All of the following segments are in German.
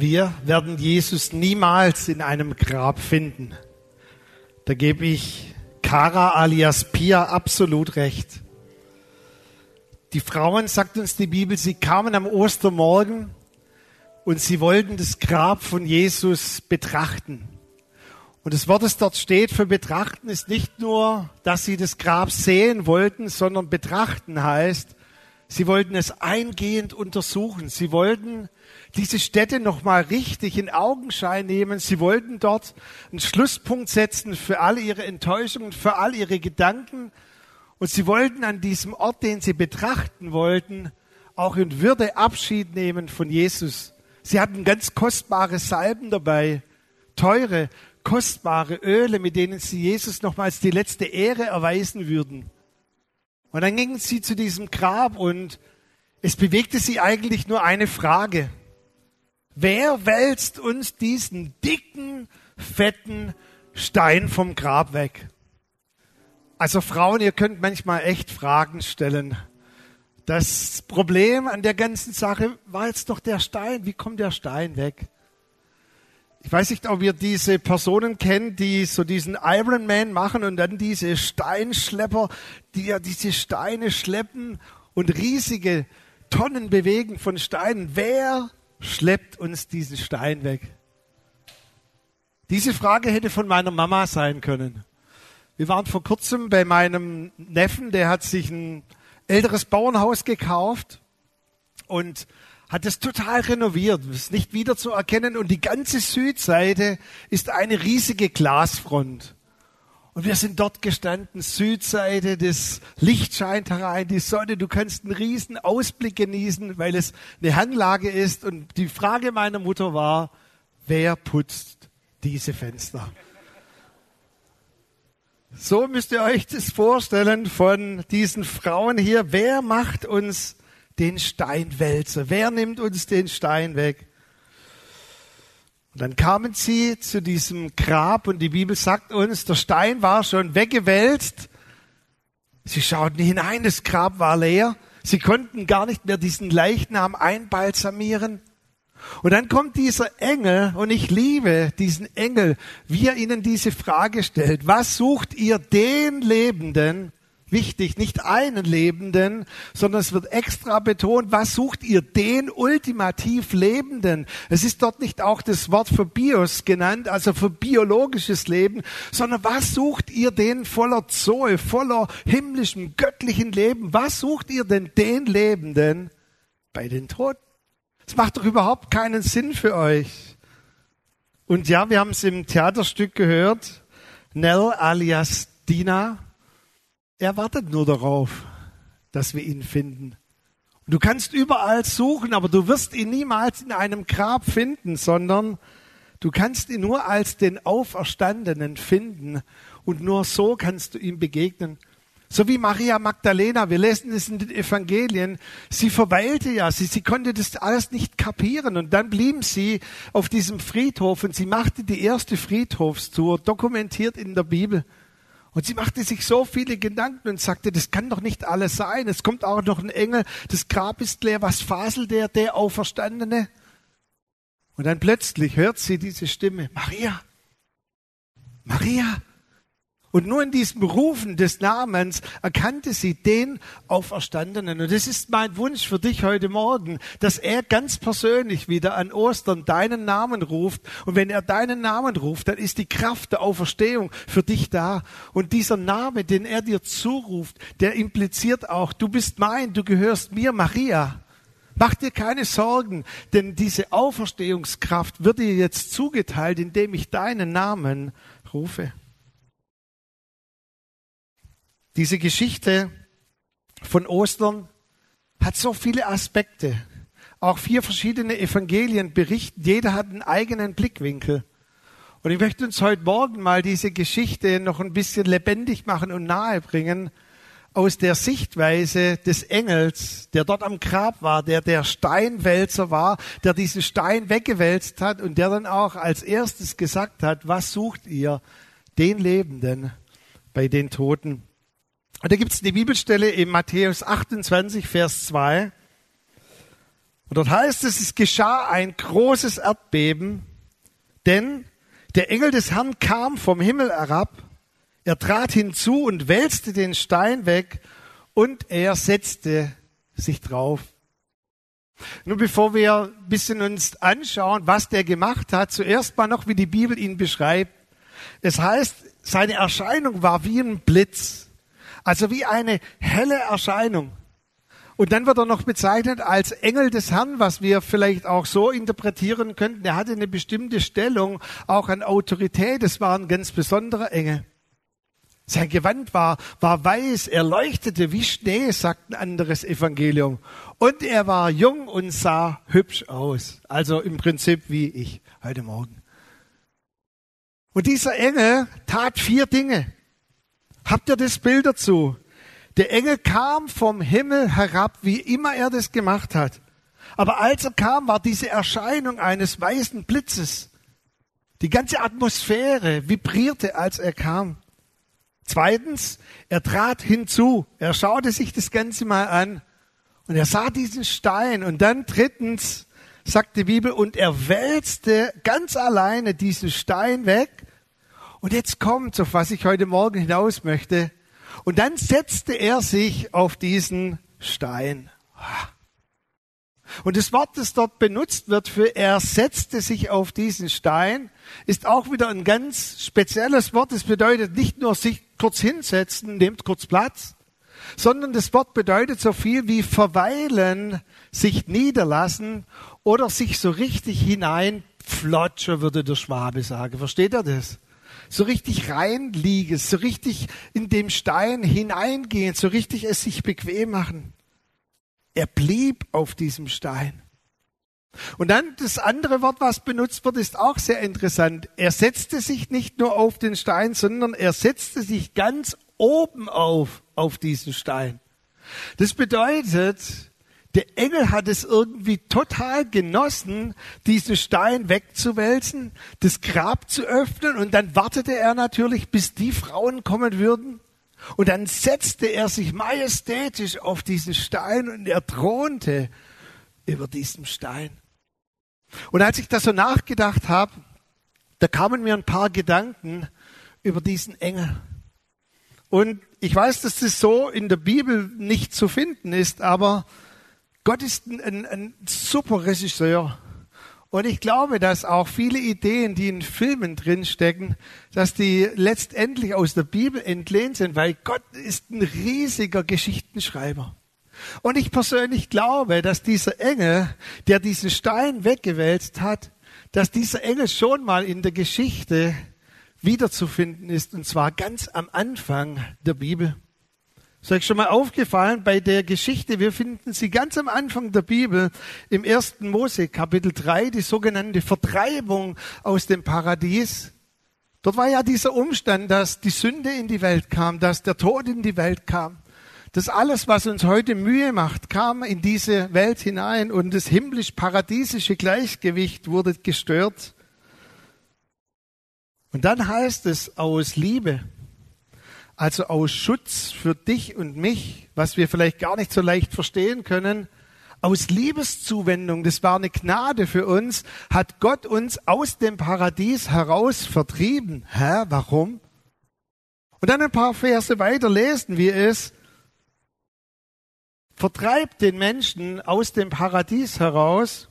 Wir werden Jesus niemals in einem Grab finden. Da gebe ich Kara alias Pia absolut recht. Die Frauen, sagt uns die Bibel, sie kamen am Ostermorgen und sie wollten das Grab von Jesus betrachten. Und das Wort, das dort steht für betrachten, ist nicht nur, dass sie das Grab sehen wollten, sondern betrachten heißt, sie wollten es eingehend untersuchen. Sie wollten diese Städte nochmal richtig in Augenschein nehmen. Sie wollten dort einen Schlusspunkt setzen für all ihre Enttäuschungen, für all ihre Gedanken. Und sie wollten an diesem Ort, den sie betrachten wollten, auch in Würde Abschied nehmen von Jesus. Sie hatten ganz kostbare Salben dabei, teure, kostbare Öle, mit denen sie Jesus nochmals die letzte Ehre erweisen würden. Und dann gingen sie zu diesem Grab und es bewegte sie eigentlich nur eine Frage. Wer wälzt uns diesen dicken, fetten Stein vom Grab weg? Also Frauen, ihr könnt manchmal echt Fragen stellen. Das Problem an der ganzen Sache war jetzt doch der Stein. Wie kommt der Stein weg? Ich weiß nicht, ob ihr diese Personen kennt, die so diesen Ironman machen und dann diese Steinschlepper, die ja diese Steine schleppen und riesige Tonnen bewegen von Steinen. Wer schleppt uns diesen Stein weg? Diese Frage hätte von meiner Mama sein können. Wir waren vor kurzem bei meinem Neffen, der hat sich ein älteres Bauernhaus gekauft und hat es total renoviert, ist nicht wieder zu erkennen und die ganze Südseite ist eine riesige Glasfront. Und wir sind dort gestanden, Südseite, das Licht scheint herein, die Sonne, du kannst einen riesen Ausblick genießen, weil es eine Hanglage ist. Und die Frage meiner Mutter war, wer putzt diese Fenster? So müsst ihr euch das vorstellen von diesen Frauen hier. Wer macht uns den Steinwälzer? Wer nimmt uns den Stein weg? Und dann kamen sie zu diesem Grab und die Bibel sagt uns, der Stein war schon weggewälzt. Sie schauten hinein, das Grab war leer. Sie konnten gar nicht mehr diesen Leichnam einbalsamieren. Und dann kommt dieser Engel, und ich liebe diesen Engel, wie er ihnen diese Frage stellt. Was sucht ihr den Lebenden, wichtig, nicht einen Lebenden, sondern es wird extra betont, was sucht ihr den ultimativ Lebenden? Es ist dort nicht auch das Wort für Bios genannt, also für biologisches Leben, sondern was sucht ihr den voller Zoe, voller himmlischem, göttlichen Leben? Was sucht ihr denn den Lebenden bei den Toten? Es macht doch überhaupt keinen Sinn für euch. Und ja, wir haben es im Theaterstück gehört, Nell alias Dina, er wartet nur darauf, dass wir ihn finden. du kannst überall suchen, aber du wirst ihn niemals in einem Grab finden, sondern du kannst ihn nur als den Auferstandenen finden. Und nur so kannst du ihm begegnen. So wie Maria Magdalena, wir lesen es in den Evangelien, sie verweilte ja, sie, sie konnte das alles nicht kapieren und dann blieben sie auf diesem Friedhof und sie machte die erste Friedhofstour, dokumentiert in der Bibel. Und sie machte sich so viele Gedanken und sagte, das kann doch nicht alles sein. Es kommt auch noch ein Engel, das Grab ist leer, was faselt der, der Auferstandene? Und dann plötzlich hört sie diese Stimme, Maria, Maria, und nur in diesem Rufen des Namens erkannte sie den Auferstandenen. Und das ist mein Wunsch für dich heute Morgen, dass er ganz persönlich wieder an Ostern deinen Namen ruft. Und wenn er deinen Namen ruft, dann ist die Kraft der Auferstehung für dich da. Und dieser Name, den er dir zuruft, der impliziert auch, du bist mein, du gehörst mir, Maria. Mach dir keine Sorgen, denn diese Auferstehungskraft wird dir jetzt zugeteilt, indem ich deinen Namen rufe. Diese Geschichte von Ostern hat so viele Aspekte. Auch vier verschiedene Evangelien berichten, jeder hat einen eigenen Blickwinkel. Und ich möchte uns heute Morgen mal diese Geschichte noch ein bisschen lebendig machen und nahebringen aus der Sichtweise des Engels, der dort am Grab war, der der Steinwälzer war, der diesen Stein weggewälzt hat und der dann auch als erstes gesagt hat, was sucht ihr den Lebenden bei den Toten? Und da gibt es eine Bibelstelle in Matthäus 28, Vers 2. Und dort heißt es, es geschah ein großes Erdbeben, denn der Engel des Herrn kam vom Himmel herab, er trat hinzu und wälzte den Stein weg und er setzte sich drauf. Nun, bevor wir ein bisschen uns anschauen, was der gemacht hat, zuerst mal noch, wie die Bibel ihn beschreibt. Es heißt, seine Erscheinung war wie ein Blitz, also wie eine helle Erscheinung. Und dann wird er noch bezeichnet als Engel des Herrn, was wir vielleicht auch so interpretieren könnten. Er hatte eine bestimmte Stellung, auch an Autorität. Es war ein ganz besonderer Engel. Sein Gewand war, war weiß, er leuchtete wie Schnee, sagt ein anderes Evangelium. Und er war jung und sah hübsch aus. Also im Prinzip wie ich heute Morgen. Und dieser Engel tat vier Dinge. Habt ihr das Bild dazu? Der Engel kam vom Himmel herab, wie immer er das gemacht hat. Aber als er kam, war diese Erscheinung eines weißen Blitzes. Die ganze Atmosphäre vibrierte, als er kam. Zweitens, er trat hinzu. Er schaute sich das Ganze mal an. Und er sah diesen Stein. Und dann drittens, sagt die Bibel, und er wälzte ganz alleine diesen Stein weg. Und jetzt kommt, auf was ich heute Morgen hinaus möchte. Und dann setzte er sich auf diesen Stein. Und das Wort, das dort benutzt wird für er setzte sich auf diesen Stein, ist auch wieder ein ganz spezielles Wort. Es bedeutet nicht nur sich kurz hinsetzen, nehmt kurz Platz, sondern das Wort bedeutet so viel wie verweilen, sich niederlassen oder sich so richtig hineinflotschen, würde der Schwabe sagen. Versteht er das? So richtig reinliegen, so richtig in dem Stein hineingehen, so richtig es sich bequem machen. Er blieb auf diesem Stein. Und dann das andere Wort, was benutzt wird, ist auch sehr interessant. Er setzte sich nicht nur auf den Stein, sondern er setzte sich ganz oben auf, auf diesen Stein. Das bedeutet, der Engel hat es irgendwie total genossen, diesen Stein wegzuwälzen, das Grab zu öffnen und dann wartete er natürlich, bis die Frauen kommen würden und dann setzte er sich majestätisch auf diesen Stein und er thronte über diesem Stein. Und als ich da so nachgedacht habe, da kamen mir ein paar Gedanken über diesen Engel. Und ich weiß, dass das so in der Bibel nicht zu finden ist, aber Gott ist ein, ein, ein super Regisseur. Und ich glaube, dass auch viele Ideen, die in Filmen drinstecken, dass die letztendlich aus der Bibel entlehnt sind, weil Gott ist ein riesiger Geschichtenschreiber. Und ich persönlich glaube, dass dieser Engel, der diesen Stein weggewälzt hat, dass dieser Engel schon mal in der Geschichte wiederzufinden ist, und zwar ganz am Anfang der Bibel. Ist euch schon mal aufgefallen bei der Geschichte? Wir finden sie ganz am Anfang der Bibel im ersten Mose Kapitel 3, die sogenannte Vertreibung aus dem Paradies. Dort war ja dieser Umstand, dass die Sünde in die Welt kam, dass der Tod in die Welt kam. dass alles, was uns heute Mühe macht, kam in diese Welt hinein und das himmlisch-paradiesische Gleichgewicht wurde gestört. Und dann heißt es aus Liebe, also aus Schutz für dich und mich, was wir vielleicht gar nicht so leicht verstehen können, aus Liebeszuwendung, das war eine Gnade für uns, hat Gott uns aus dem Paradies heraus vertrieben. Hä, warum? Und dann ein paar Verse weiter lesen wir es. Vertreibt den Menschen aus dem Paradies heraus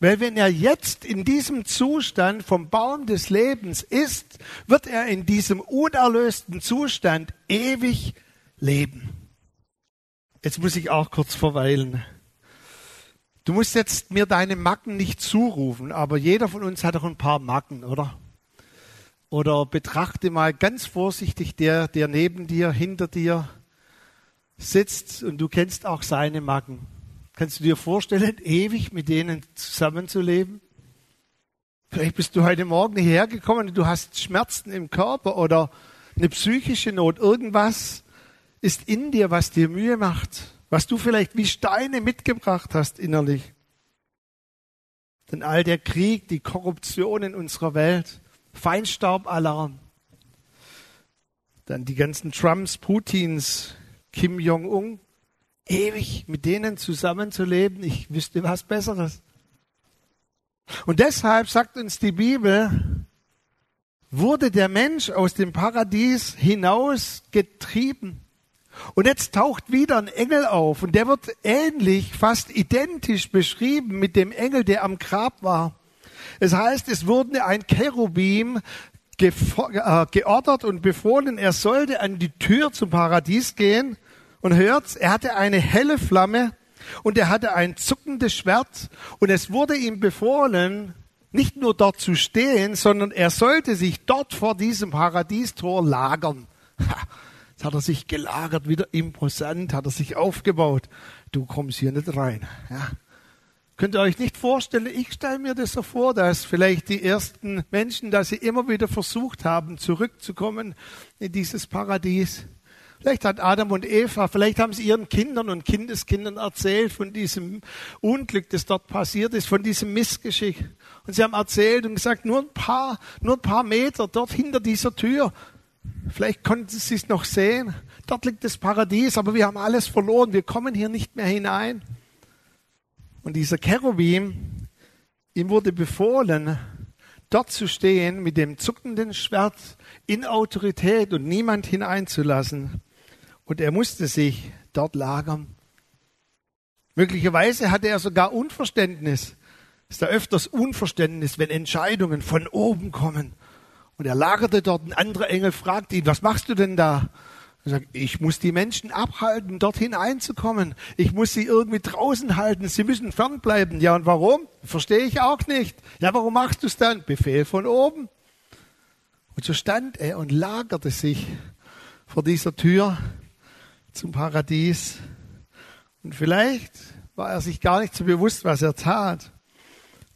weil wenn er jetzt in diesem Zustand vom Baum des Lebens ist, wird er in diesem unerlösten Zustand ewig leben. Jetzt muss ich auch kurz verweilen. Du musst jetzt mir deine Macken nicht zurufen, aber jeder von uns hat doch ein paar Macken, oder? Oder betrachte mal ganz vorsichtig der, der neben dir, hinter dir sitzt und du kennst auch seine Macken. Kannst du dir vorstellen, ewig mit denen zusammenzuleben? Vielleicht bist du heute Morgen hierher gekommen und du hast Schmerzen im Körper oder eine psychische Not. Irgendwas ist in dir, was dir Mühe macht, was du vielleicht wie Steine mitgebracht hast innerlich. Denn all der Krieg, die Korruption in unserer Welt, Feinstaubalarm, dann die ganzen Trumps, Putins, Kim Jong-un, ewig mit denen zusammenzuleben. Ich wüsste was Besseres. Und deshalb sagt uns die Bibel, wurde der Mensch aus dem Paradies hinaus getrieben. Und jetzt taucht wieder ein Engel auf und der wird ähnlich, fast identisch beschrieben mit dem Engel, der am Grab war. Es heißt, es wurde ein Cherubim äh, geordert und befohlen, er sollte an die Tür zum Paradies gehen und hört, er hatte eine helle Flamme und er hatte ein zuckendes Schwert und es wurde ihm befohlen, nicht nur dort zu stehen, sondern er sollte sich dort vor diesem Paradiestor lagern. Jetzt hat er sich gelagert, wieder imposant, hat er sich aufgebaut. Du kommst hier nicht rein. Ja. Könnt ihr euch nicht vorstellen, ich stelle mir das so vor, dass vielleicht die ersten Menschen, dass sie immer wieder versucht haben, zurückzukommen in dieses Paradies. Vielleicht hat Adam und Eva, vielleicht haben sie ihren Kindern und Kindeskindern erzählt von diesem Unglück, das dort passiert ist, von diesem Missgeschick. Und sie haben erzählt und gesagt, nur ein paar, nur ein paar Meter dort hinter dieser Tür. Vielleicht konnten sie es noch sehen. Dort liegt das Paradies, aber wir haben alles verloren. Wir kommen hier nicht mehr hinein. Und dieser Cherubim, ihm wurde befohlen, dort zu stehen mit dem zuckenden Schwert in Autorität und niemand hineinzulassen. Und er musste sich dort lagern. Möglicherweise hatte er sogar Unverständnis. Es ist da öfters Unverständnis, wenn Entscheidungen von oben kommen. Und er lagerte dort, ein anderer Engel fragte ihn, was machst du denn da? Er sagt, ich muss die Menschen abhalten, dorthin einzukommen. Ich muss sie irgendwie draußen halten. Sie müssen fernbleiben. Ja, und warum? Verstehe ich auch nicht. Ja, warum machst du es dann? Befehl von oben. Und so stand er und lagerte sich vor dieser Tür zum Paradies. Und vielleicht war er sich gar nicht so bewusst, was er tat,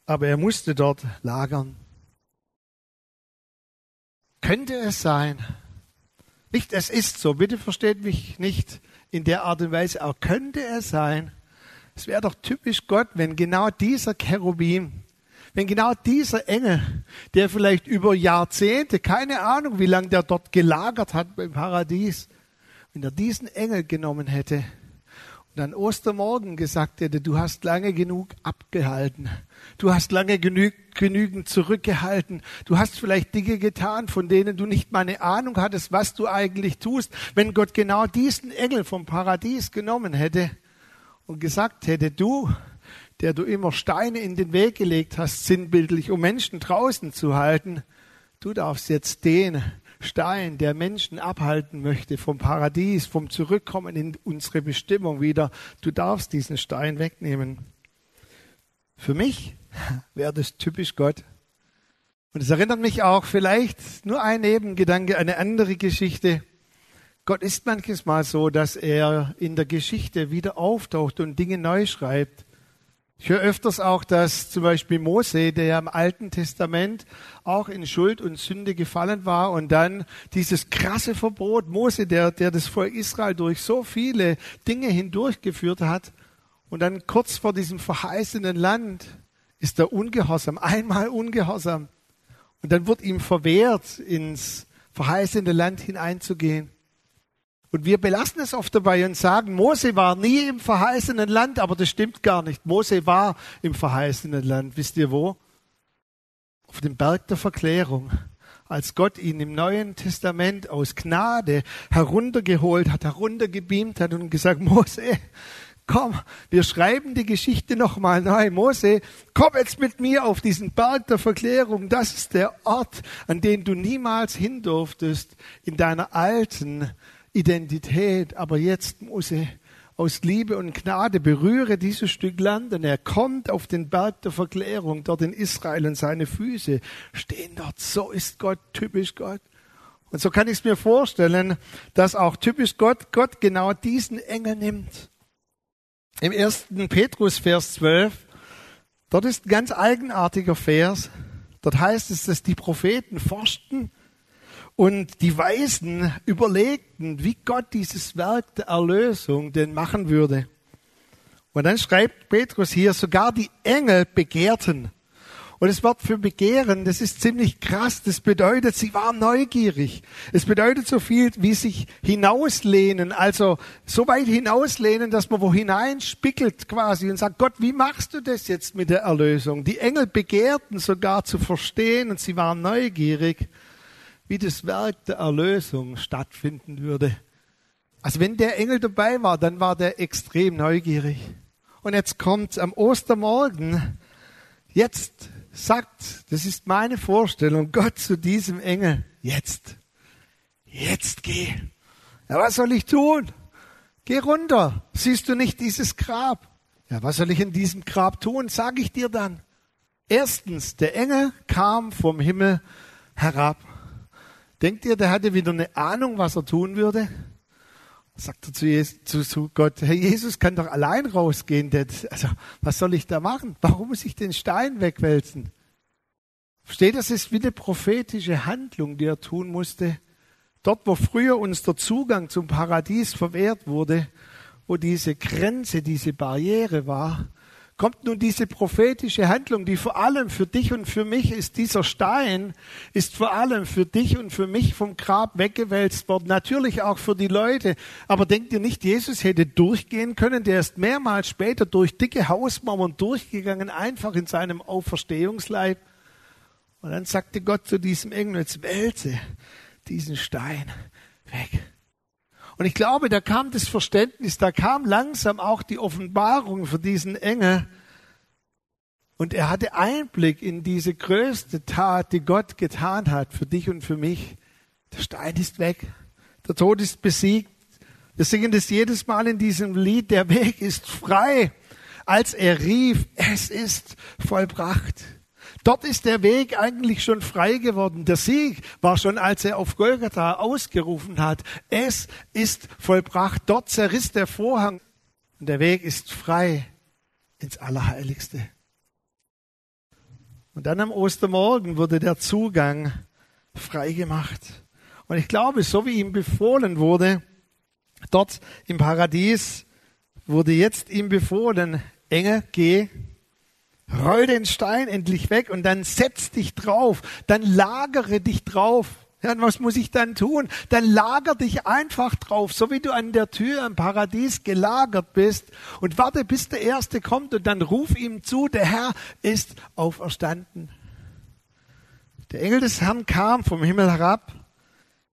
aber er musste dort lagern. Könnte es sein, nicht es ist so, bitte versteht mich nicht in der Art und Weise, aber könnte es sein, es wäre doch typisch Gott, wenn genau dieser Cherubim, wenn genau dieser Engel, der vielleicht über Jahrzehnte, keine Ahnung, wie lange der dort gelagert hat im Paradies, wenn er diesen Engel genommen hätte und an Ostermorgen gesagt hätte, du hast lange genug abgehalten, du hast lange genü genügend zurückgehalten, du hast vielleicht Dinge getan, von denen du nicht mal eine Ahnung hattest, was du eigentlich tust, wenn Gott genau diesen Engel vom Paradies genommen hätte und gesagt hätte, du, der du immer Steine in den Weg gelegt hast, sinnbildlich, um Menschen draußen zu halten, du darfst jetzt den Stein, der Menschen abhalten möchte vom Paradies, vom Zurückkommen in unsere Bestimmung wieder. Du darfst diesen Stein wegnehmen. Für mich wäre das typisch Gott. Und es erinnert mich auch vielleicht nur ein Nebengedanke, eine andere Geschichte. Gott ist manches Mal so, dass er in der Geschichte wieder auftaucht und Dinge neu schreibt. Ich höre öfters auch, dass zum Beispiel Mose, der ja im Alten Testament auch in Schuld und Sünde gefallen war und dann dieses krasse Verbot, Mose, der, der das Volk Israel durch so viele Dinge hindurchgeführt hat und dann kurz vor diesem verheißenen Land ist er ungehorsam, einmal ungehorsam und dann wird ihm verwehrt, ins verheißene Land hineinzugehen. Und wir belassen es oft dabei und sagen, Mose war nie im verheißenen Land, aber das stimmt gar nicht. Mose war im verheißenen Land. Wisst ihr wo? Auf dem Berg der Verklärung. Als Gott ihn im Neuen Testament aus Gnade heruntergeholt hat, heruntergebeamt hat und gesagt, Mose, komm, wir schreiben die Geschichte nochmal neu. Mose, komm jetzt mit mir auf diesen Berg der Verklärung. Das ist der Ort, an den du niemals hin durftest in deiner alten Identität, aber jetzt muss er aus Liebe und Gnade berühre dieses Stück Land und er kommt auf den Berg der Verklärung dort in Israel und seine Füße stehen dort. So ist Gott, typisch Gott. Und so kann ich es mir vorstellen, dass auch typisch Gott, Gott genau diesen Engel nimmt. Im ersten Petrus, Vers 12, dort ist ein ganz eigenartiger Vers. Dort heißt es, dass die Propheten forschten und die Weisen überlegten, wie Gott dieses Werk der Erlösung denn machen würde. Und dann schreibt Petrus hier, sogar die Engel begehrten. Und das Wort für Begehren, das ist ziemlich krass. Das bedeutet, sie waren neugierig. Es bedeutet so viel wie sich hinauslehnen, also so weit hinauslehnen, dass man wo hinein spickelt quasi und sagt, Gott, wie machst du das jetzt mit der Erlösung? Die Engel begehrten sogar zu verstehen und sie waren neugierig, wie das Werk der Erlösung stattfinden würde. Also wenn der Engel dabei war, dann war der extrem neugierig. Und jetzt kommt am Ostermorgen, jetzt sagt, das ist meine Vorstellung, Gott zu diesem Engel, jetzt, jetzt geh. Ja, was soll ich tun? Geh runter. Siehst du nicht dieses Grab? Ja, was soll ich in diesem Grab tun? Sag ich dir dann. Erstens, der Engel kam vom Himmel herab. Denkt ihr, der hatte wieder eine Ahnung, was er tun würde? Sagt er zu, Jesus, zu, Gott, Herr Jesus kann doch allein rausgehen. Also, was soll ich da machen? Warum muss ich den Stein wegwälzen? Versteht, das ist wie eine prophetische Handlung, die er tun musste. Dort, wo früher uns der Zugang zum Paradies verwehrt wurde, wo diese Grenze, diese Barriere war, kommt nun diese prophetische Handlung, die vor allem für dich und für mich ist. Dieser Stein ist vor allem für dich und für mich vom Grab weggewälzt worden. Natürlich auch für die Leute. Aber denkt ihr nicht, Jesus hätte durchgehen können? Der ist mehrmals später durch dicke Hausmauern durchgegangen, einfach in seinem Auferstehungsleib. Und dann sagte Gott zu diesem Engel, jetzt wälze diesen Stein weg. Und ich glaube, da kam das Verständnis, da kam langsam auch die Offenbarung für diesen Engel. Und er hatte Einblick in diese größte Tat, die Gott getan hat für dich und für mich. Der Stein ist weg. Der Tod ist besiegt. Wir singen das jedes Mal in diesem Lied. Der Weg ist frei. Als er rief, es ist vollbracht. Dort ist der Weg eigentlich schon frei geworden. Der Sieg war schon, als er auf Golgatha ausgerufen hat. Es ist vollbracht. Dort zerriss der Vorhang und der Weg ist frei ins Allerheiligste. Und dann am Ostermorgen wurde der Zugang frei gemacht. Und ich glaube, so wie ihm befohlen wurde, dort im Paradies wurde jetzt ihm befohlen, Engel, geh Roll den Stein endlich weg und dann setz dich drauf. Dann lagere dich drauf. Ja, und was muss ich dann tun? Dann lager dich einfach drauf, so wie du an der Tür im Paradies gelagert bist und warte, bis der Erste kommt und dann ruf ihm zu, der Herr ist auferstanden. Der Engel des Herrn kam vom Himmel herab.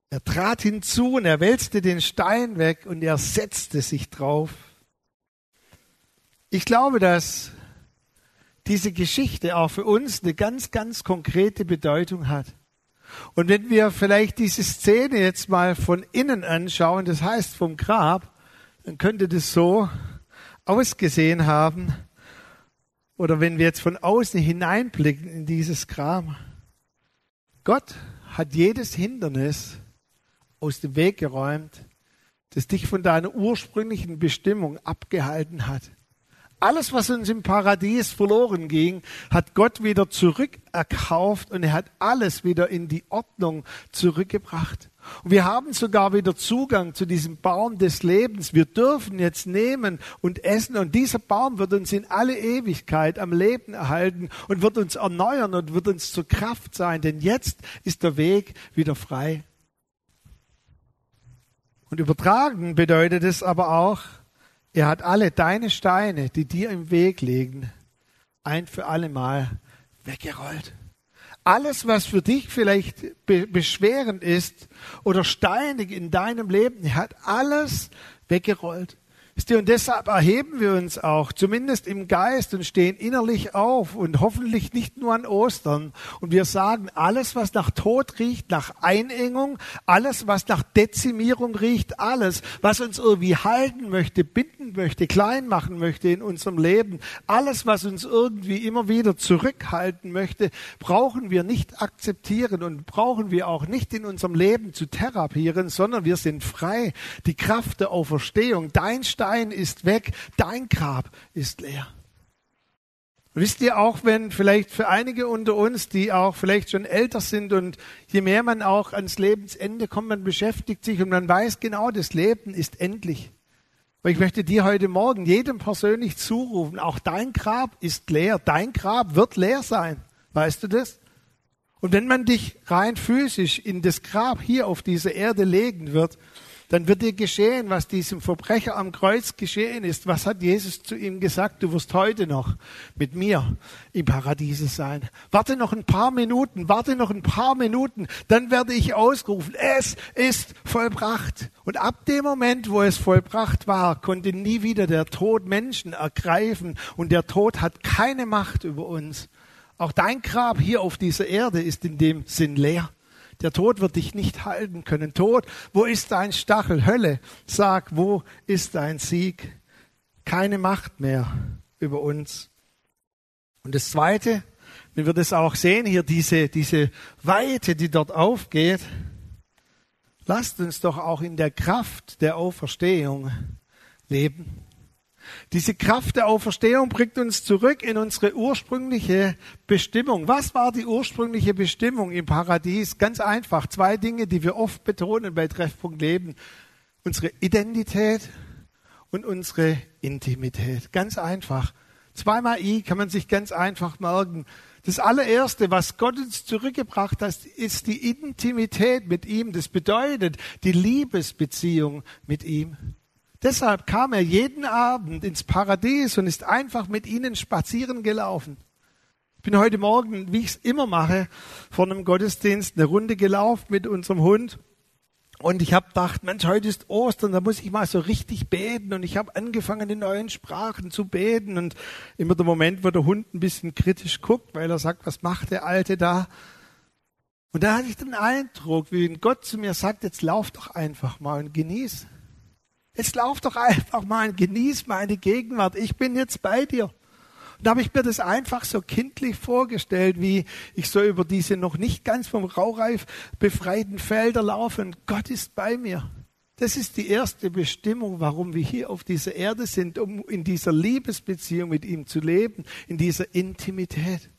Er trat hinzu und er wälzte den Stein weg und er setzte sich drauf. Ich glaube, dass diese Geschichte auch für uns eine ganz, ganz konkrete Bedeutung hat. Und wenn wir vielleicht diese Szene jetzt mal von innen anschauen, das heißt vom Grab, dann könnte das so ausgesehen haben. Oder wenn wir jetzt von außen hineinblicken in dieses Grab. Gott hat jedes Hindernis aus dem Weg geräumt, das dich von deiner ursprünglichen Bestimmung abgehalten hat. Alles, was uns im Paradies verloren ging, hat Gott wieder zurückerkauft und er hat alles wieder in die Ordnung zurückgebracht. Und wir haben sogar wieder Zugang zu diesem Baum des Lebens. Wir dürfen jetzt nehmen und essen und dieser Baum wird uns in alle Ewigkeit am Leben erhalten und wird uns erneuern und wird uns zur Kraft sein, denn jetzt ist der Weg wieder frei. Und übertragen bedeutet es aber auch, er hat alle deine Steine, die dir im Weg liegen, ein für alle Mal weggerollt. Alles, was für dich vielleicht be beschwerend ist oder steinig in deinem Leben, er hat alles weggerollt. Und deshalb erheben wir uns auch, zumindest im Geist, und stehen innerlich auf und hoffentlich nicht nur an Ostern. Und wir sagen, alles, was nach Tod riecht, nach Einengung, alles, was nach Dezimierung riecht, alles, was uns irgendwie halten möchte, binden möchte, klein machen möchte in unserem Leben, alles, was uns irgendwie immer wieder zurückhalten möchte, brauchen wir nicht akzeptieren und brauchen wir auch nicht in unserem Leben zu therapieren, sondern wir sind frei. Die Kraft der Auferstehung, dein Stein, Stein ist weg, dein Grab ist leer. Wisst ihr auch, wenn vielleicht für einige unter uns, die auch vielleicht schon älter sind und je mehr man auch ans Lebensende kommt, man beschäftigt sich und man weiß genau, das Leben ist endlich. Aber ich möchte dir heute Morgen jedem persönlich zurufen, auch dein Grab ist leer, dein Grab wird leer sein. Weißt du das? Und wenn man dich rein physisch in das Grab hier auf dieser Erde legen wird, dann wird dir geschehen, was diesem Verbrecher am Kreuz geschehen ist. Was hat Jesus zu ihm gesagt? Du wirst heute noch mit mir im Paradiese sein. Warte noch ein paar Minuten, warte noch ein paar Minuten, dann werde ich ausrufen, es ist vollbracht. Und ab dem Moment, wo es vollbracht war, konnte nie wieder der Tod Menschen ergreifen und der Tod hat keine Macht über uns. Auch dein Grab hier auf dieser Erde ist in dem Sinn leer. Der Tod wird dich nicht halten können. Tod, wo ist dein Stachel? Hölle, sag, wo ist dein Sieg? Keine Macht mehr über uns. Und das Zweite, wir das auch sehen, hier diese, diese Weite, die dort aufgeht, lasst uns doch auch in der Kraft der Auferstehung leben. Diese Kraft der Auferstehung bringt uns zurück in unsere ursprüngliche Bestimmung. Was war die ursprüngliche Bestimmung im Paradies? Ganz einfach. Zwei Dinge, die wir oft betonen bei Treffpunkt Leben. Unsere Identität und unsere Intimität. Ganz einfach. Zweimal I kann man sich ganz einfach merken. Das allererste, was Gott uns zurückgebracht hat, ist die Intimität mit ihm. Das bedeutet die Liebesbeziehung mit ihm. Deshalb kam er jeden Abend ins Paradies und ist einfach mit ihnen spazieren gelaufen. Ich bin heute Morgen, wie ich es immer mache, vor einem Gottesdienst eine Runde gelaufen mit unserem Hund. Und ich habe gedacht, Mensch, heute ist Ostern, da muss ich mal so richtig beten. Und ich habe angefangen, in neuen Sprachen zu beten. Und immer der Moment, wo der Hund ein bisschen kritisch guckt, weil er sagt, was macht der Alte da? Und da hatte ich den Eindruck, wie Gott zu mir sagt, jetzt lauf doch einfach mal und genieß. Jetzt lauf doch einfach mal und genieß meine Gegenwart. Ich bin jetzt bei dir. Und da habe ich mir das einfach so kindlich vorgestellt, wie ich so über diese noch nicht ganz vom Raureif befreiten Felder laufe und Gott ist bei mir. Das ist die erste Bestimmung, warum wir hier auf dieser Erde sind, um in dieser Liebesbeziehung mit ihm zu leben, in dieser Intimität.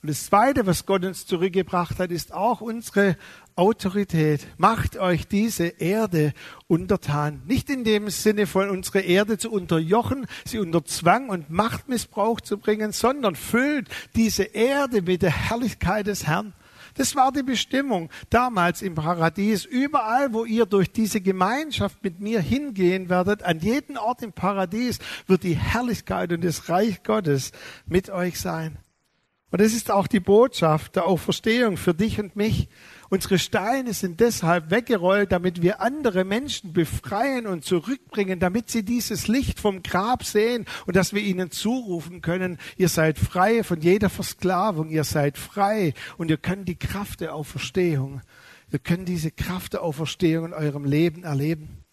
Und das Zweite, was Gott uns zurückgebracht hat, ist auch unsere Autorität. Macht euch diese Erde untertan. Nicht in dem Sinne von unsere Erde zu unterjochen, sie unter Zwang und Machtmissbrauch zu bringen, sondern füllt diese Erde mit der Herrlichkeit des Herrn. Das war die Bestimmung damals im Paradies. Überall, wo ihr durch diese Gemeinschaft mit mir hingehen werdet, an jedem Ort im Paradies wird die Herrlichkeit und das Reich Gottes mit euch sein. Und das ist auch die Botschaft der Auferstehung für dich und mich. Unsere Steine sind deshalb weggerollt, damit wir andere Menschen befreien und zurückbringen, damit sie dieses Licht vom Grab sehen und dass wir ihnen zurufen können, ihr seid frei von jeder Versklavung, ihr seid frei und ihr könnt die Kraft der Auferstehung, ihr könnt diese Kraft der Auferstehung in eurem Leben erleben.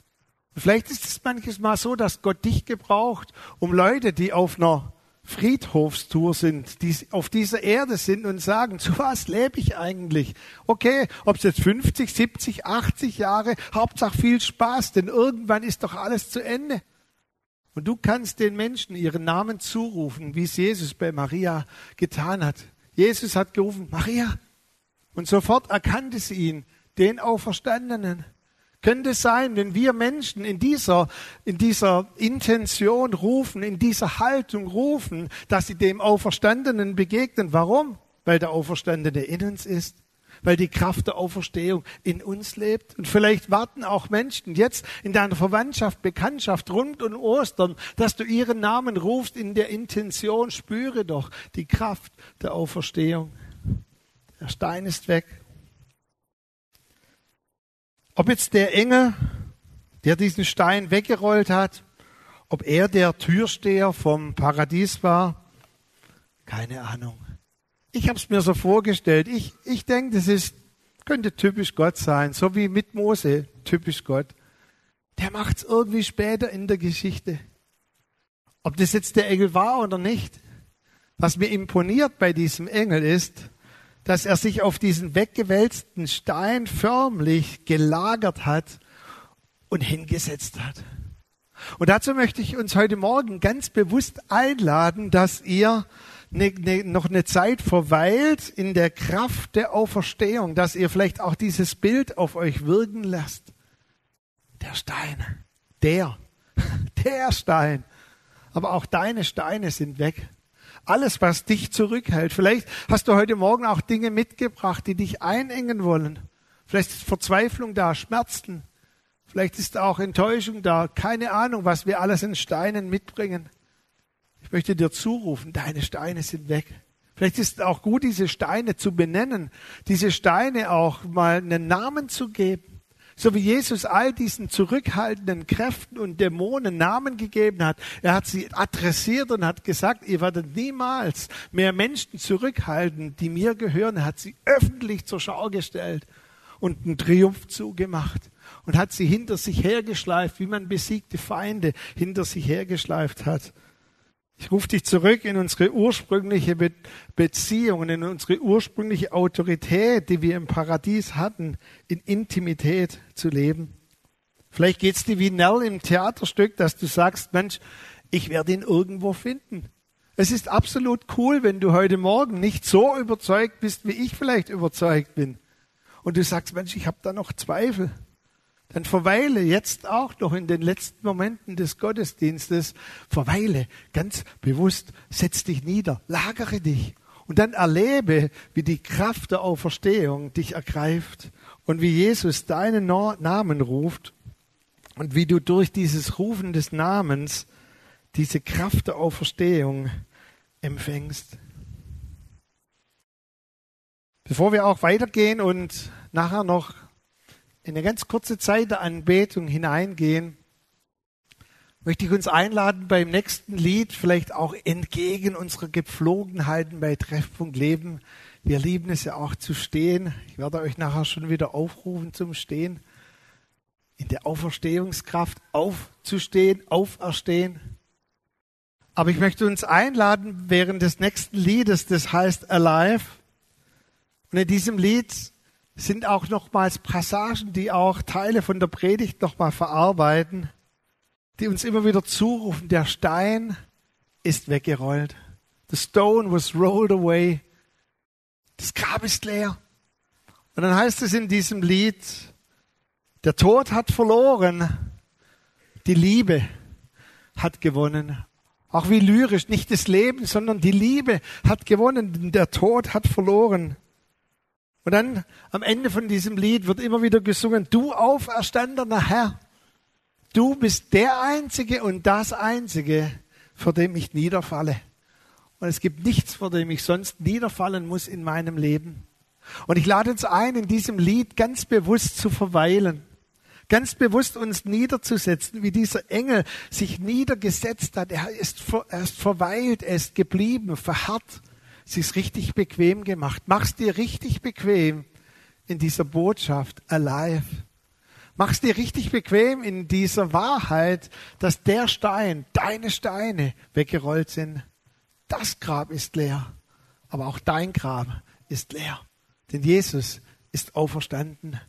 Und vielleicht ist es manches Mal so, dass Gott dich gebraucht, um Leute, die auf einer Friedhofstour sind, die auf dieser Erde sind und sagen, zu was lebe ich eigentlich? Okay, ob es jetzt 50, 70, 80 Jahre, Hauptsache viel Spaß, denn irgendwann ist doch alles zu Ende. Und du kannst den Menschen ihren Namen zurufen, wie es Jesus bei Maria getan hat. Jesus hat gerufen, Maria. Und sofort erkannte sie ihn, den Auferstandenen. Könnte es sein, wenn wir Menschen in dieser, in dieser Intention rufen, in dieser Haltung rufen, dass sie dem Auferstandenen begegnen. Warum? Weil der Auferstandene in uns ist weil die Kraft der Auferstehung in uns lebt. Und vielleicht warten auch Menschen jetzt in deiner Verwandtschaft, Bekanntschaft rund um Ostern, dass du ihren Namen rufst in der Intention, spüre doch die Kraft der Auferstehung. Der Stein ist weg. Ob jetzt der Engel, der diesen Stein weggerollt hat, ob er der Türsteher vom Paradies war, keine Ahnung. Ich habe es mir so vorgestellt. Ich, ich denke, das ist, könnte typisch Gott sein, so wie mit Mose typisch Gott. Der macht es irgendwie später in der Geschichte. Ob das jetzt der Engel war oder nicht. Was mir imponiert bei diesem Engel ist, dass er sich auf diesen weggewälzten Stein förmlich gelagert hat und hingesetzt hat. Und dazu möchte ich uns heute Morgen ganz bewusst einladen, dass ihr ne, ne, noch eine Zeit verweilt in der Kraft der Auferstehung, dass ihr vielleicht auch dieses Bild auf euch wirken lasst. Der Stein, der, der Stein. Aber auch deine Steine sind weg. Alles, was dich zurückhält. Vielleicht hast du heute Morgen auch Dinge mitgebracht, die dich einengen wollen. Vielleicht ist Verzweiflung da, Schmerzen. Vielleicht ist auch Enttäuschung da. Keine Ahnung, was wir alles in Steinen mitbringen. Ich möchte dir zurufen, deine Steine sind weg. Vielleicht ist es auch gut, diese Steine zu benennen, diese Steine auch mal einen Namen zu geben. So wie Jesus all diesen zurückhaltenden Kräften und Dämonen Namen gegeben hat. Er hat sie adressiert und hat gesagt, ihr werdet niemals mehr Menschen zurückhalten, die mir gehören. Er hat sie öffentlich zur Schau gestellt und einen Triumphzug gemacht und hat sie hinter sich hergeschleift, wie man besiegte Feinde hinter sich hergeschleift hat. Ich rufe dich zurück in unsere ursprüngliche Be Beziehung, in unsere ursprüngliche Autorität, die wir im Paradies hatten, in Intimität zu leben. Vielleicht geht's dir wie Nell im Theaterstück, dass du sagst, Mensch, ich werde ihn irgendwo finden. Es ist absolut cool, wenn du heute Morgen nicht so überzeugt bist, wie ich vielleicht überzeugt bin. Und du sagst, Mensch, ich habe da noch Zweifel dann verweile jetzt auch noch in den letzten Momenten des Gottesdienstes, verweile ganz bewusst, setz dich nieder, lagere dich und dann erlebe, wie die Kraft der Auferstehung dich ergreift und wie Jesus deinen Namen ruft und wie du durch dieses Rufen des Namens diese Kraft der Auferstehung empfängst. Bevor wir auch weitergehen und nachher noch in eine ganz kurze Zeit der Anbetung hineingehen, möchte ich uns einladen, beim nächsten Lied vielleicht auch entgegen unserer Gepflogenheiten bei Treffpunkt Leben. Wir lieben es ja auch zu stehen. Ich werde euch nachher schon wieder aufrufen zum Stehen. In der Auferstehungskraft aufzustehen, auferstehen. Aber ich möchte uns einladen, während des nächsten Liedes, das heißt Alive. Und in diesem Lied sind auch nochmals Passagen, die auch Teile von der Predigt nochmal verarbeiten, die uns immer wieder zurufen, der Stein ist weggerollt. The stone was rolled away. Das Grab ist leer. Und dann heißt es in diesem Lied, der Tod hat verloren, die Liebe hat gewonnen. Auch wie lyrisch, nicht das Leben, sondern die Liebe hat gewonnen, der Tod hat verloren. Und dann am Ende von diesem Lied wird immer wieder gesungen, du auferstandener Herr, du bist der Einzige und das Einzige, vor dem ich niederfalle. Und es gibt nichts, vor dem ich sonst niederfallen muss in meinem Leben. Und ich lade uns ein, in diesem Lied ganz bewusst zu verweilen, ganz bewusst uns niederzusetzen, wie dieser Engel sich niedergesetzt hat. Er ist, er ist verweilt, er ist geblieben, verharrt es ist richtig bequem gemacht. Mach's dir richtig bequem in dieser Botschaft alive. Mach's dir richtig bequem in dieser Wahrheit, dass der Stein, deine Steine weggerollt sind. Das Grab ist leer, aber auch dein Grab ist leer. Denn Jesus ist auferstanden.